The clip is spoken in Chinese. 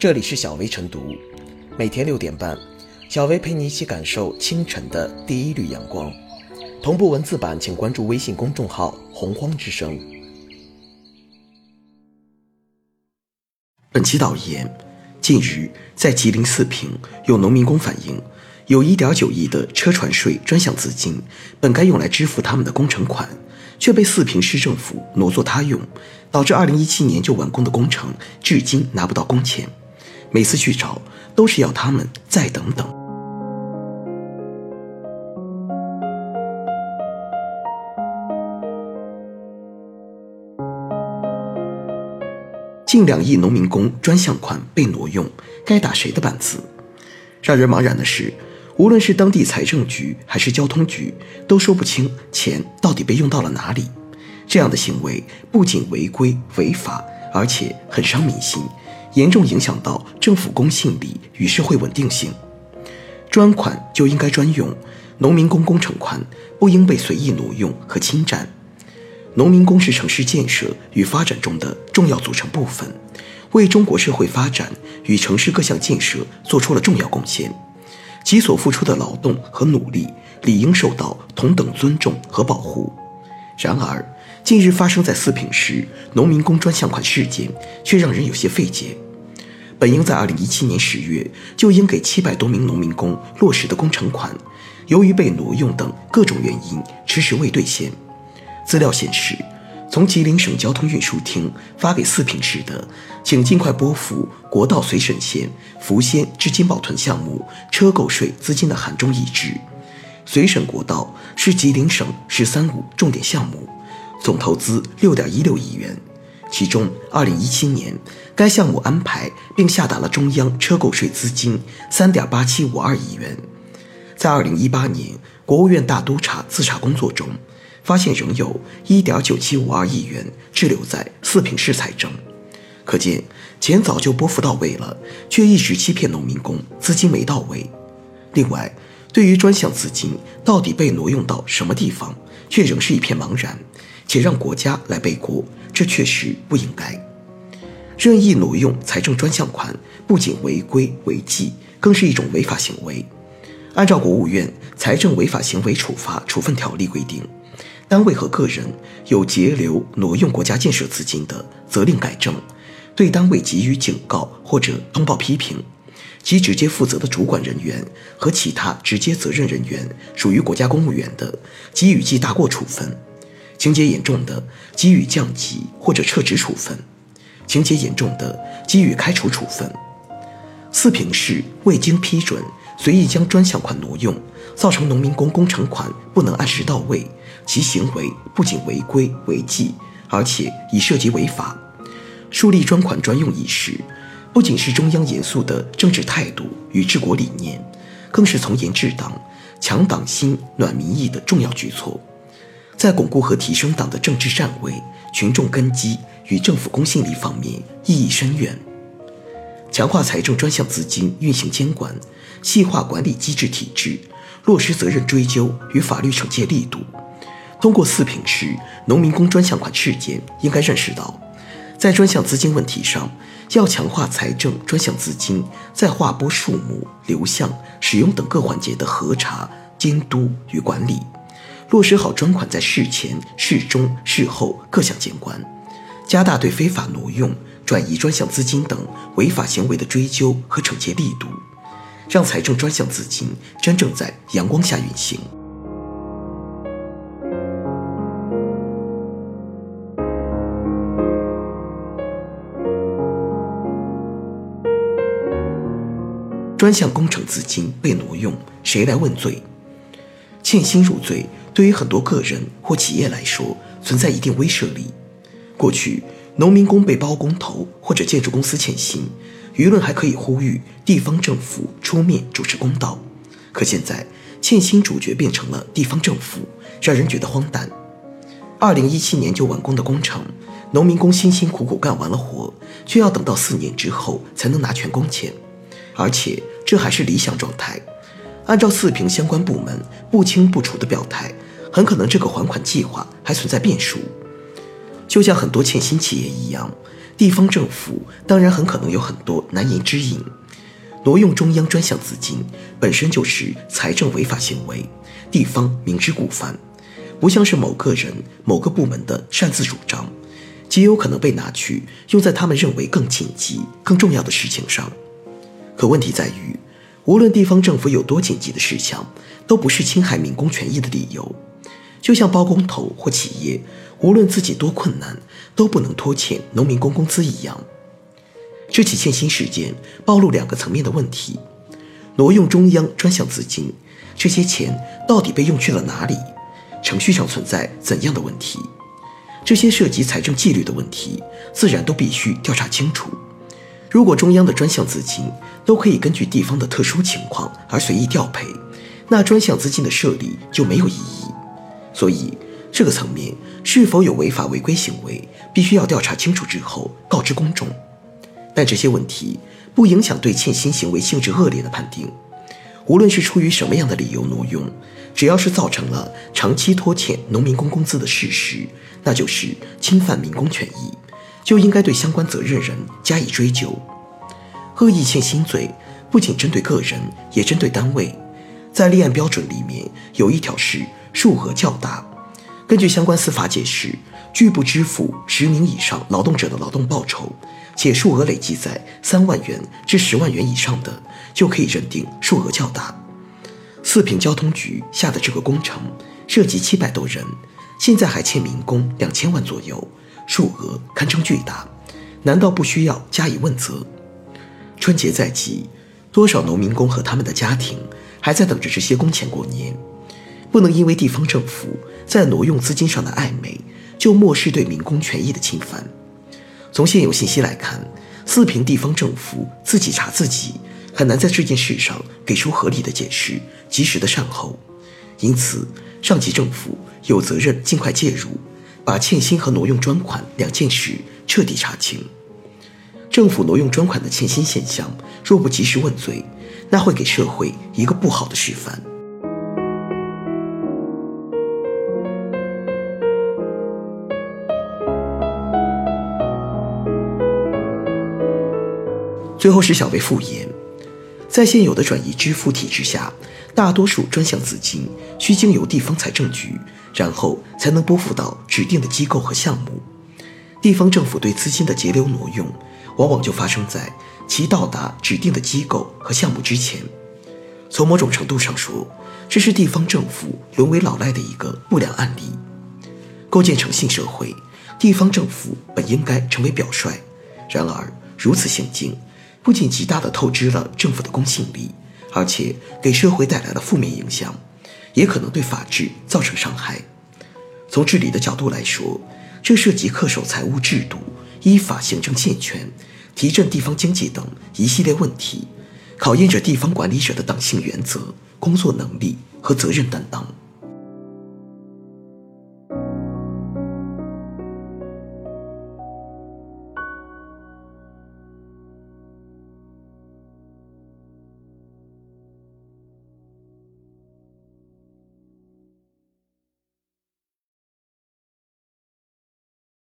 这里是小薇晨读，每天六点半，小薇陪你一起感受清晨的第一缕阳光。同步文字版，请关注微信公众号“洪荒之声”。本期导言：近日，在吉林四平，有农民工反映，有一点九亿的车船税专项资金，本该用来支付他们的工程款。却被四平市政府挪作他用，导致二零一七年就完工的工程至今拿不到工钱。每次去找，都是要他们再等等。近两亿农民工专项款被挪用，该打谁的板子？让人茫然的是。无论是当地财政局还是交通局，都说不清钱到底被用到了哪里。这样的行为不仅违规违法，而且很伤民心，严重影响到政府公信力与社会稳定性。专款就应该专用，农民工工程款不应被随意挪用和侵占。农民工是城市建设与发展中的重要组成部分，为中国社会发展与城市各项建设做出了重要贡献。其所付出的劳动和努力理应受到同等尊重和保护。然而，近日发生在四平市农民工专项款事件，却让人有些费解。本应在二零一七年十月就应给七百多名农民工落实的工程款，由于被挪用等各种原因，迟迟未兑现。资料显示。从吉林省交通运输厅发给四平市的，请尽快拨付国道绥沈线福仙至金宝屯项目车购税资金的函中一致。绥沈国道是吉林省“十三五”重点项目，总投资六点一六亿元，其中二零一七年该项目安排并下达了中央车购税资金三点八七五二亿元。在二零一八年国务院大督查自查工作中。发现仍有1.9752亿元滞留在四平市财政，可见钱早就拨付到位了，却一直欺骗农民工，资金没到位。另外，对于专项资金到底被挪用到什么地方，却仍是一片茫然，且让国家来背锅，这确实不应该。任意挪用财政专项款，不仅违规违纪，更是一种违法行为。按照国务院财政违法行为处罚处分条例规定。单位和个人有截留、挪用国家建设资金的，责令改正；对单位给予警告或者通报批评，其直接负责的主管人员和其他直接责任人员属于国家公务员的，给予记大过处分；情节严重的，给予降级或者撤职处分；情节严重的，给予开除处分。四平市未经批准随意将专项款挪用，造成农民工工程款不能按时到位。其行为不仅违规违纪，而且已涉及违法。树立专款专用一事，不仅是中央严肃的政治态度与治国理念，更是从严治党、强党心、暖民意的重要举措，在巩固和提升党的政治站位、群众根基与政府公信力方面意义深远。强化财政专项资金运行监管，细化管理机制体制，落实责任追究与法律惩戒力度。通过四平市农民工专项款事件，应该认识到，在专项资金问题上，要强化财政专项资金在划拨数目、流向、使用等各环节的核查、监督与管理，落实好专款在事前、事中、事后各项监管，加大对非法挪用、转移专项资金等违法行为的追究和惩戒力度，让财政专项资金真正在阳光下运行。专项工程资金被挪用，谁来问罪？欠薪入罪，对于很多个人或企业来说，存在一定威慑力。过去，农民工被包工头或者建筑公司欠薪，舆论还可以呼吁地方政府出面主持公道。可现在，欠薪主角变成了地方政府，让人觉得荒诞。二零一七年就完工的工程，农民工辛辛苦苦干完了活，却要等到四年之后才能拿全工钱。而且这还是理想状态，按照四平相关部门不清不楚的表态，很可能这个还款计划还存在变数。就像很多欠薪企业一样，地方政府当然很可能有很多难言之隐。挪用中央专项资金本身就是财政违法行为，地方明知故犯，不像是某个人、某个部门的擅自主张，极有可能被拿去用在他们认为更紧急、更重要的事情上。可问题在于，无论地方政府有多紧急的事项，都不是侵害民工权益的理由。就像包工头或企业，无论自己多困难，都不能拖欠农民工工资一样。这起欠薪事件暴露两个层面的问题：挪用中央专项资金，这些钱到底被用去了哪里？程序上存在怎样的问题？这些涉及财政纪律的问题，自然都必须调查清楚。如果中央的专项资金都可以根据地方的特殊情况而随意调配，那专项资金的设立就没有意义。所以，这个层面是否有违法违规行为，必须要调查清楚之后告知公众。但这些问题不影响对欠薪行为性质恶劣的判定。无论是出于什么样的理由挪用，只要是造成了长期拖欠农民工工资的事实，那就是侵犯民工权益，就应该对相关责任人加以追究。恶意欠薪罪不仅针对个人，也针对单位。在立案标准里面有一条是数额较大。根据相关司法解释，拒不支付十名以上劳动者的劳动报酬。且数额累计在三万元至十万元以上的，就可以认定数额较大。四平交通局下的这个工程涉及七百多人，现在还欠民工两千万左右，数额堪称巨大，难道不需要加以问责？春节在即，多少农民工和他们的家庭还在等着这些工钱过年，不能因为地方政府在挪用资金上的暧昧，就漠视对民工权益的侵犯。从现有信息来看，四平地方政府自己查自己，很难在这件事上给出合理的解释，及时的善后。因此，上级政府有责任尽快介入，把欠薪和挪用专款两件事彻底查清。政府挪用专款的欠薪现象，若不及时问罪，那会给社会一个不好的示范。最后是小贝复言，在现有的转移支付体制下，大多数专项资金需经由地方财政局，然后才能拨付到指定的机构和项目。地方政府对资金的截流挪用，往往就发生在其到达指定的机构和项目之前。从某种程度上说，这是地方政府沦为老赖的一个不良案例。构建诚信社会，地方政府本应该成为表率，然而如此行径。不仅极大地透支了政府的公信力，而且给社会带来了负面影响，也可能对法治造成伤害。从治理的角度来说，这涉及恪守财务制度、依法行政健全、提振地方经济等一系列问题，考验着地方管理者的党性原则、工作能力和责任担当。